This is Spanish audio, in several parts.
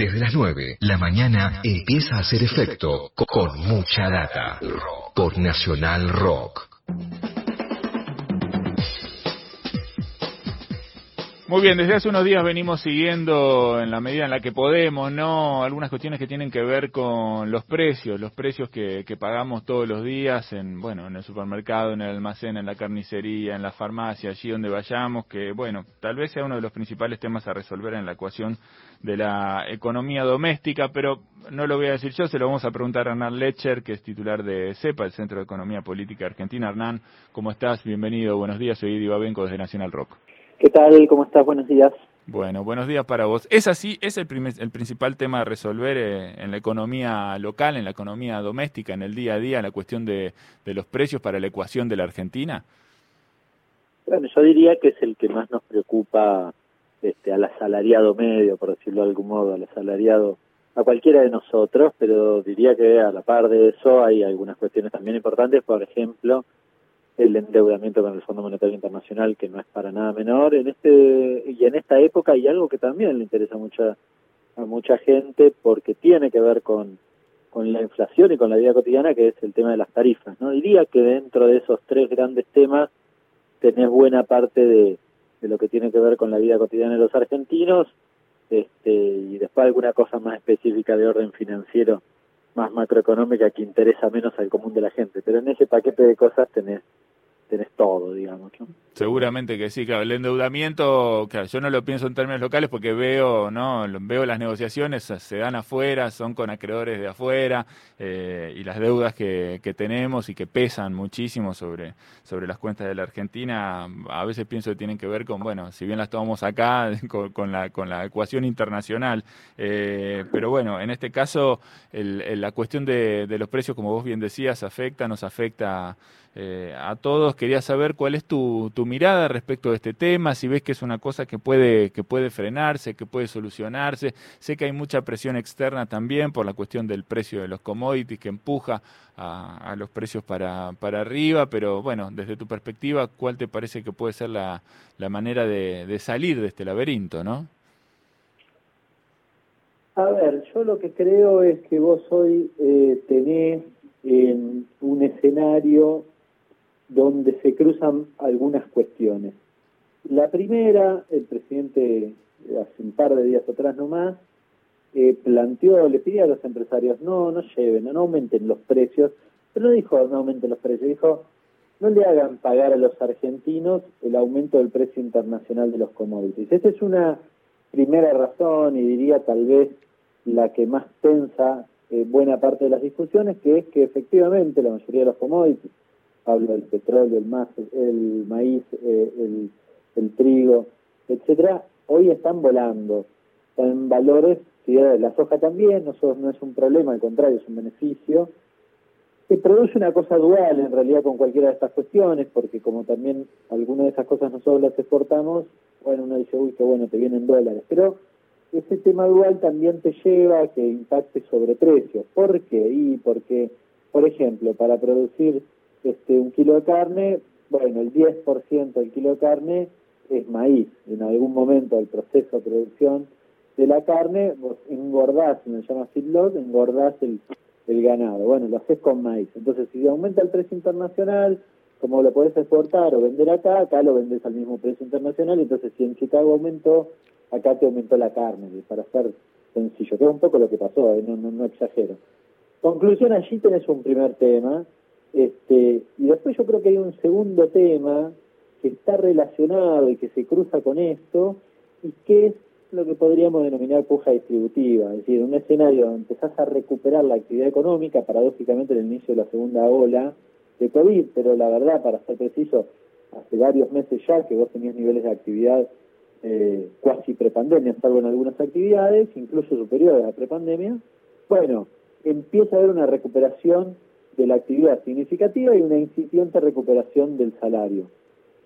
Desde las 9, la mañana empieza a hacer efecto con mucha data. Por Nacional Rock. Muy bien, desde hace unos días venimos siguiendo en la medida en la que podemos, ¿no? Algunas cuestiones que tienen que ver con los precios, los precios que, que pagamos todos los días en, bueno, en el supermercado, en el almacén, en la carnicería, en la farmacia, allí donde vayamos, que, bueno, tal vez sea uno de los principales temas a resolver en la ecuación de la economía doméstica, pero no lo voy a decir yo, se lo vamos a preguntar a Hernán Lecher, que es titular de CEPA, el Centro de Economía Política Argentina. Hernán, ¿cómo estás? Bienvenido, buenos días, soy Idi Babenco desde Nacional Rock. ¿Qué tal? ¿Cómo estás? Buenos días. Bueno, buenos días para vos. ¿Es así? ¿Es el, el principal tema a resolver eh, en la economía local, en la economía doméstica, en el día a día, la cuestión de, de, los precios para la ecuación de la Argentina? Bueno, yo diría que es el que más nos preocupa este, al asalariado medio, por decirlo de algún modo, al asalariado, a cualquiera de nosotros, pero diría que a la par de eso hay algunas cuestiones también importantes, por ejemplo, el endeudamiento con el Fondo Monetario Internacional, que no es para nada menor, en este y en esta época hay algo que también le interesa mucho a mucha gente porque tiene que ver con, con la inflación y con la vida cotidiana, que es el tema de las tarifas. No diría que dentro de esos tres grandes temas tenés buena parte de, de lo que tiene que ver con la vida cotidiana de los argentinos este, y después alguna cosa más específica de orden financiero, más macroeconómica que interesa menos al común de la gente. Pero en ese paquete de cosas tenés tenés todo, digamos. ¿no? Seguramente que sí, claro. El endeudamiento, claro, yo no lo pienso en términos locales porque veo, ¿no? Veo las negociaciones, se dan afuera, son con acreedores de afuera, eh, y las deudas que, que, tenemos y que pesan muchísimo sobre, sobre las cuentas de la Argentina, a veces pienso que tienen que ver con, bueno, si bien las tomamos acá, con, la, con la ecuación internacional, eh, pero bueno, en este caso, el, la cuestión de, de, los precios, como vos bien decías, afecta, nos afecta eh, a todos. Quería saber cuál es tu mirada respecto de este tema, si ves que es una cosa que puede, que puede frenarse, que puede solucionarse. Sé que hay mucha presión externa también por la cuestión del precio de los commodities que empuja a, los precios para, para arriba, pero bueno, desde tu perspectiva, ¿cuál te parece que puede ser la, la manera de, de salir de este laberinto, no? A ver, yo lo que creo es que vos hoy eh, tenés en un escenario donde se cruzan algunas cuestiones. La primera, el presidente hace un par de días atrás nomás, eh, planteó, le pidió a los empresarios, no, no lleven, no aumenten los precios, pero no dijo no aumenten los precios, dijo no le hagan pagar a los argentinos el aumento del precio internacional de los commodities. Esa es una primera razón y diría tal vez la que más tensa eh, buena parte de las discusiones, que es que efectivamente la mayoría de los commodities, hablo del petróleo, el, más, el maíz, eh, el, trigo, etcétera, hoy están volando, en valores, la soja también, no, no es un problema, al contrario, es un beneficio, se produce una cosa dual en realidad con cualquiera de estas cuestiones, porque como también algunas de esas cosas nosotros las exportamos, bueno, uno dice, uy, qué bueno, te vienen dólares, pero ese tema dual también te lleva a que impacte sobre precios. ¿Por qué? Y porque, por ejemplo, para producir este un kilo de carne, bueno, el 10% del kilo de carne es maíz. En algún momento del proceso de producción de la carne, vos engordás, se llama feedlot, engordás el, el ganado. Bueno, lo haces con maíz. Entonces, si aumenta el precio internacional, como lo podés exportar o vender acá, acá lo vendes al mismo precio internacional, entonces si en Chicago aumentó, acá te aumentó la carne, para ser sencillo, que es un poco lo que pasó, ¿eh? no, no, no exagero. Conclusión, allí tenés un primer tema, este, y después yo creo que hay un segundo tema que está relacionado y que se cruza con esto, y que es lo que podríamos denominar puja distributiva, es decir, un escenario donde empezás a recuperar la actividad económica, paradójicamente en el inicio de la segunda ola de COVID, pero la verdad, para ser preciso, hace varios meses ya que vos tenías niveles de actividad eh, cuasi prepandemia, salvo en algunas actividades, incluso superiores a prepandemia, bueno, empieza a haber una recuperación de la actividad significativa y una incipiente recuperación del salario.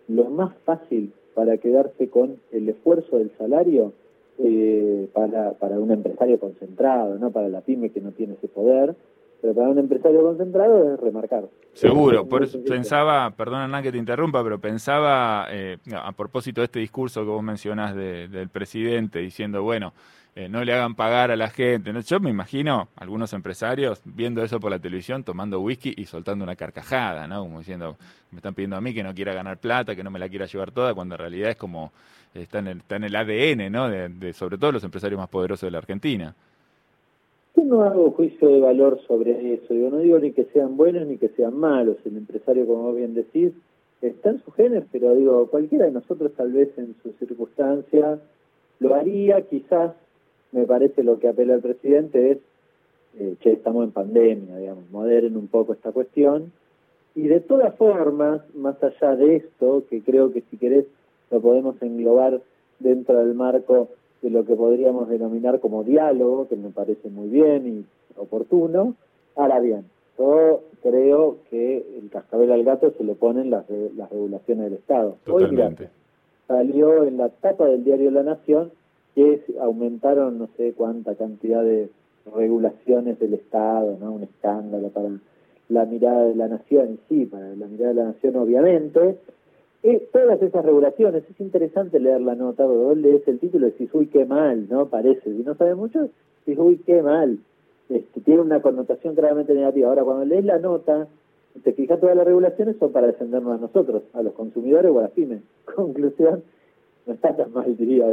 Lo más fácil para quedarse con el esfuerzo del salario eh, para, para un empresario concentrado, no para la pyme que no tiene ese poder, pero para un empresario concentrado es remarcar. Seguro, por eso pensaba, perdona Hernán que te interrumpa, pero pensaba, eh, a propósito de este discurso que vos mencionás de, del presidente, diciendo, bueno, eh, no le hagan pagar a la gente. Yo me imagino algunos empresarios viendo eso por la televisión, tomando whisky y soltando una carcajada, ¿no? Como diciendo, me están pidiendo a mí que no quiera ganar plata, que no me la quiera llevar toda, cuando en realidad es como, está en el, está en el ADN, ¿no? De, sobre todo los empresarios más poderosos de la Argentina. Yo no hago juicio de valor sobre eso. Yo no digo ni que sean buenos ni que sean malos. El empresario, como bien decís, está en su género, pero digo, cualquiera de nosotros tal vez en su circunstancia lo haría, quizás me parece lo que apela el presidente es eh, que estamos en pandemia, digamos, moderen un poco esta cuestión. Y de todas formas, más allá de esto, que creo que si querés lo podemos englobar dentro del marco de lo que podríamos denominar como diálogo, que me parece muy bien y oportuno. Ahora bien, yo creo que el cascabel al gato se lo ponen las, las regulaciones del Estado. Hoy, salió en la tapa del diario La Nación que aumentaron no sé cuánta cantidad de regulaciones del Estado, ¿no? Un escándalo para la mirada de la nación, y sí, para la mirada de la nación obviamente. Eh, todas esas regulaciones, es interesante leer la nota, vos lees el título y decís, uy, qué mal, ¿no? Parece, si no sabes mucho, decís, uy, qué mal. Este, tiene una connotación claramente negativa. Ahora, cuando lees la nota, te fijas, todas las regulaciones son para defendernos a nosotros, a los consumidores o a las pymes. Conclusión, no está tan mal, diría.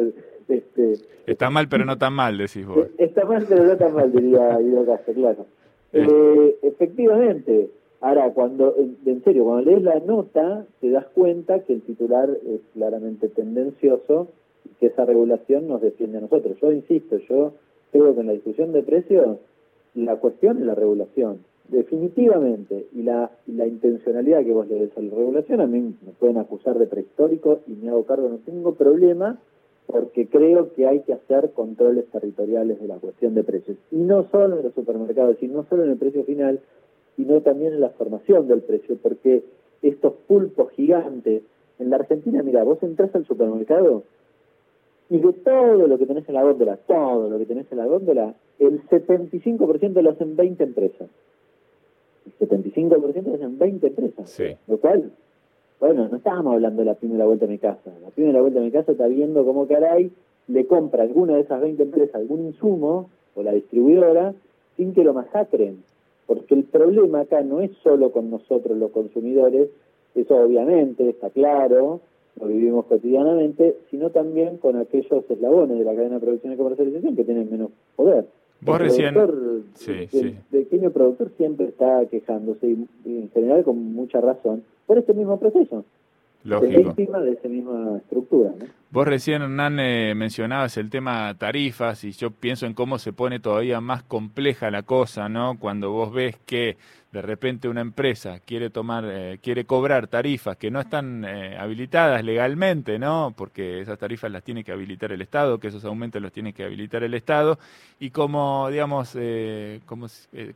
Este, está mal, pero no tan mal, decís vos. Está mal, pero no tan mal, diría Guido Castro, claro. Eh. eh, efectivamente, ahora, cuando, en serio, cuando lees la nota, te das cuenta que el titular es claramente tendencioso y que esa regulación nos defiende a nosotros. Yo insisto, yo creo que en la discusión de precios, la cuestión es la regulación definitivamente, y la, intencionalidad que vos le des a la regulación, a mí me pueden acusar de prehistórico y me hago cargo, no tengo problema, porque creo que hay que hacer controles territoriales de la cuestión de precios. Y no solo en los supermercados, y no solo en el precio final, sino también en la formación del precio, porque estos pulpos gigantes, en la Argentina, mira, vos entras al supermercado y de todo lo que tenés en la góndola, todo lo que tenés en la góndola, el 75% lo hacen 20 empresas 75% es en 20 empresas. Lo cual, bueno, no estábamos hablando de la primera vuelta de mi casa. La primera vuelta de mi casa está viendo cómo caray le compra a alguna de esas 20 empresas algún insumo o la distribuidora sin que lo masacren. Porque el problema acá no es solo con nosotros los consumidores, eso obviamente está claro, lo vivimos cotidianamente, sino también con aquellos eslabones de la cadena de producción y comercialización que tienen menos poder. Vos el recién. Sí, el, pequeño productor siempre está quejándose, y, en general con mucha razón, por este mismo proceso. Lógico. de esa misma estructura. Vos recién, Hernán, eh, mencionabas el tema tarifas y yo pienso en cómo se pone todavía más compleja la cosa, ¿no? Cuando vos ves que de repente una empresa quiere tomar, eh, quiere cobrar tarifas que no están eh, habilitadas legalmente, ¿no? Porque esas tarifas las tiene que habilitar el Estado, que esos aumentos los tiene que habilitar el Estado y como, digamos, como,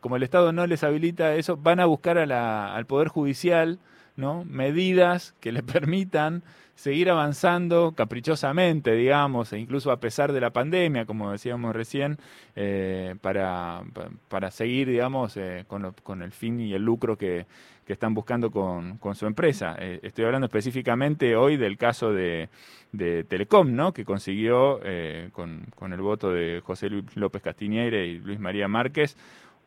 como el Estado no les habilita eso, van a buscar a la, al Poder Judicial ¿no? medidas que le permitan seguir avanzando caprichosamente, digamos, e incluso a pesar de la pandemia, como decíamos recién, eh, para, para seguir, digamos, eh, con, con, el fin y el lucro que, que están buscando con, con su empresa. Eh, estoy hablando específicamente hoy del caso de, de Telecom, ¿no? que consiguió, con, con el voto de José Luis López Castiñeire y Luis María Márquez,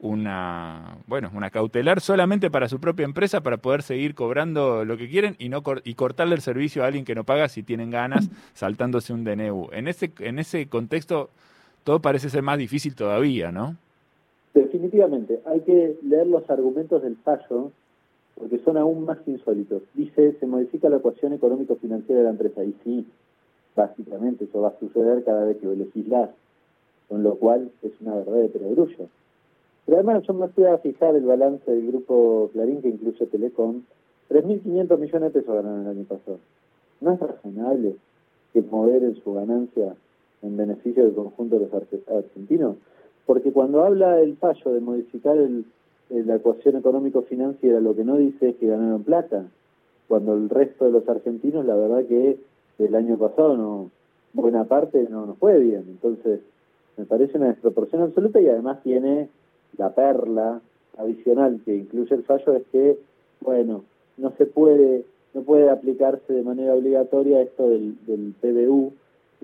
una bueno una cautelar solamente para su propia empresa para poder seguir cobrando lo que quieren y no y cortarle el servicio a alguien que no paga si tienen ganas saltándose un DNU en ese en ese contexto todo parece ser más difícil todavía no definitivamente. Hay que leer los argumentos del fallo porque son aún más insólitos. Dice se modifica la ecuación económico financiera de la empresa y sí básicamente eso va a suceder cada vez que legislas con lo cual es una verdad de perogrullo pero además yo me fui a fijar el balance del grupo Clarín, que incluye Telecom, 3.500 millones de pesos ganaron el año pasado. ¿No es razonable que moderen su ganancia en beneficio del conjunto de los argentinos? Porque cuando habla el fallo de modificar el, la ecuación económico-financiera, lo que no dice es que ganaron plata, cuando el resto de los argentinos, la verdad que el año pasado no buena parte no nos fue bien. Entonces, me parece una desproporción absoluta y además tiene la perla adicional que incluye el fallo es que, bueno, no se puede, no puede aplicarse de manera obligatoria esto del, del PBU,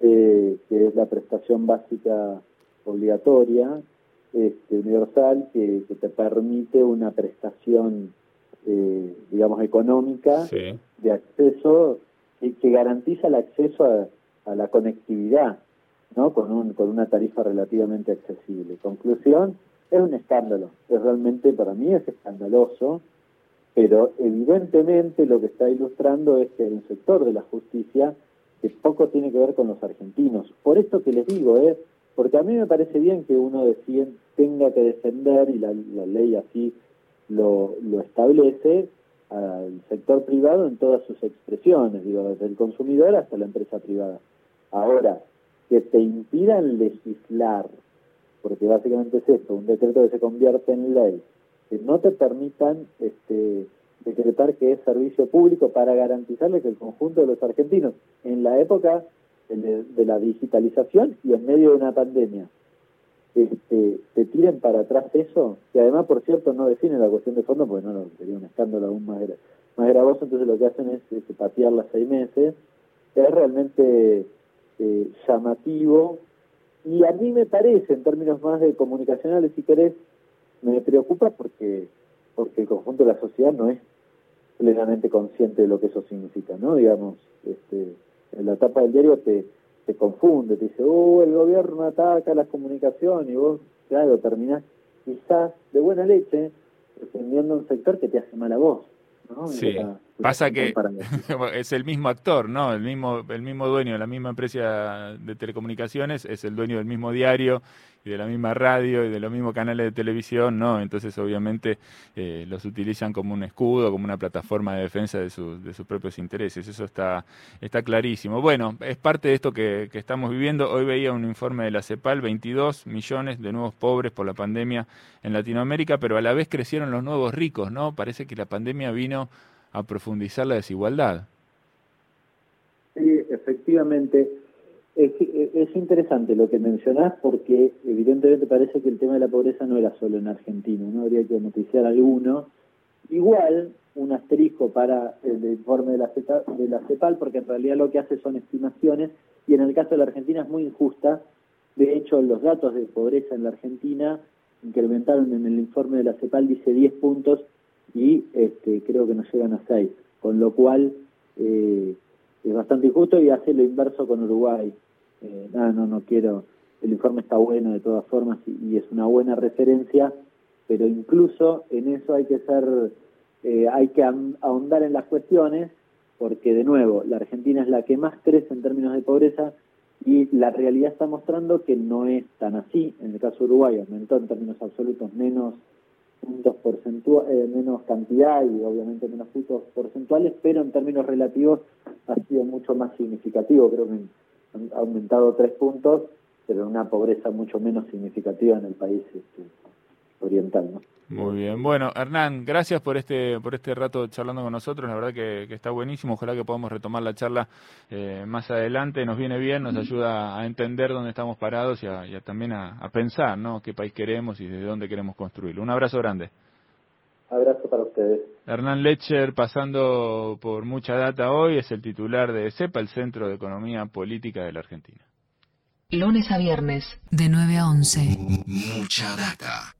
eh, que es la prestación básica obligatoria, este, universal, que, te permite una prestación, eh, digamos, económica de acceso, que, que garantiza el acceso a, a la conectividad, ¿no? Con, un, con una tarifa relativamente accesible. Conclusión, es un escándalo, es realmente para mí es escandaloso, pero evidentemente lo que está ilustrando es que hay un sector de la justicia que poco tiene que ver con los argentinos. Por esto que les digo, ¿eh? porque a mí me parece bien que uno tenga que defender, y la, ley así lo, lo establece, al sector privado en todas sus expresiones, digo, desde el consumidor hasta la empresa privada. Ahora, que te impidan legislar, porque básicamente es esto, un decreto que se convierte en ley, que no te permitan este, decretar que es servicio público para garantizarle que el conjunto de los argentinos, en la época de, la digitalización y en medio de una pandemia, este, te tiren para atrás eso, que además, por cierto, no define la cuestión de fondo, porque no, sería un escándalo aún más, más gravoso, entonces lo que hacen es, es patearla seis meses, es realmente eh, llamativo y a mí me parece, en términos más de comunicacionales, si querés, me preocupa porque porque el conjunto de la sociedad no es plenamente consciente de lo que eso significa, ¿no? Digamos, este, en la etapa del diario te, te confunde, te dice, oh, el gobierno ataca la comunicación y vos, claro, terminás quizás de buena leche defendiendo un sector que te hace mal a vos. Sí, pasa que es el mismo actor, ¿no? El mismo, el mismo dueño de la misma empresa de telecomunicaciones es el dueño del mismo diario y de la misma radio y de los mismos canales de televisión, ¿no? Entonces, obviamente, eh, los utilizan como un escudo, como una plataforma de defensa de, de sus propios intereses. Eso está, está clarísimo. Bueno, es parte de esto que, que estamos viviendo. Hoy veía un informe de la CEPAL, 22 millones de nuevos pobres por la pandemia en Latinoamérica, pero a la vez crecieron los nuevos ricos, ¿no? Parece que la pandemia vino a profundizar la desigualdad. Sí, efectivamente. Es, interesante lo que mencionás porque evidentemente parece que el tema de la pobreza no era solo en Argentina, no habría que noticiar alguno. Igual, un asterisco para el informe de la, de la CEPAL, porque en realidad lo que hace son estimaciones, y en el caso de la Argentina es muy injusta. De hecho, los datos de pobreza en la Argentina incrementaron en el informe de la CEPAL, dice 10 puntos, y este, creo que no llegan a 6, con lo cual eh, es bastante injusto y hace lo inverso con Uruguay. Eh, no, no, no quiero, el informe está bueno de todas formas y, es una buena referencia, pero incluso en eso hay que ser, eh, hay que ahondar en las cuestiones, porque de nuevo, la Argentina es la que más crece en términos de pobreza y la realidad está mostrando que no es tan así. En el caso de Uruguay aumentó en términos absolutos menos puntos porcentuales, eh, menos cantidad y obviamente menos puntos porcentuales, pero en términos relativos ha sido mucho más significativo. Creo que ha aumentado tres puntos, pero una pobreza mucho menos significativa en el país este, oriental. ¿no? Muy bien. Bueno, Hernán, gracias por este por este rato charlando con nosotros. La verdad que, está buenísimo. Ojalá que podamos retomar la charla eh, más adelante. Nos viene bien, nos ayuda a entender dónde estamos parados y, a, también a, pensar ¿no? qué país queremos y desde dónde queremos construirlo. Un abrazo grande. Abrazo para ustedes. Hernán Lecher, pasando por mucha data hoy, es el titular de CEPA, el Centro de Economía Política de la Argentina. Lunes a viernes, de 9 a 11. Mucha data.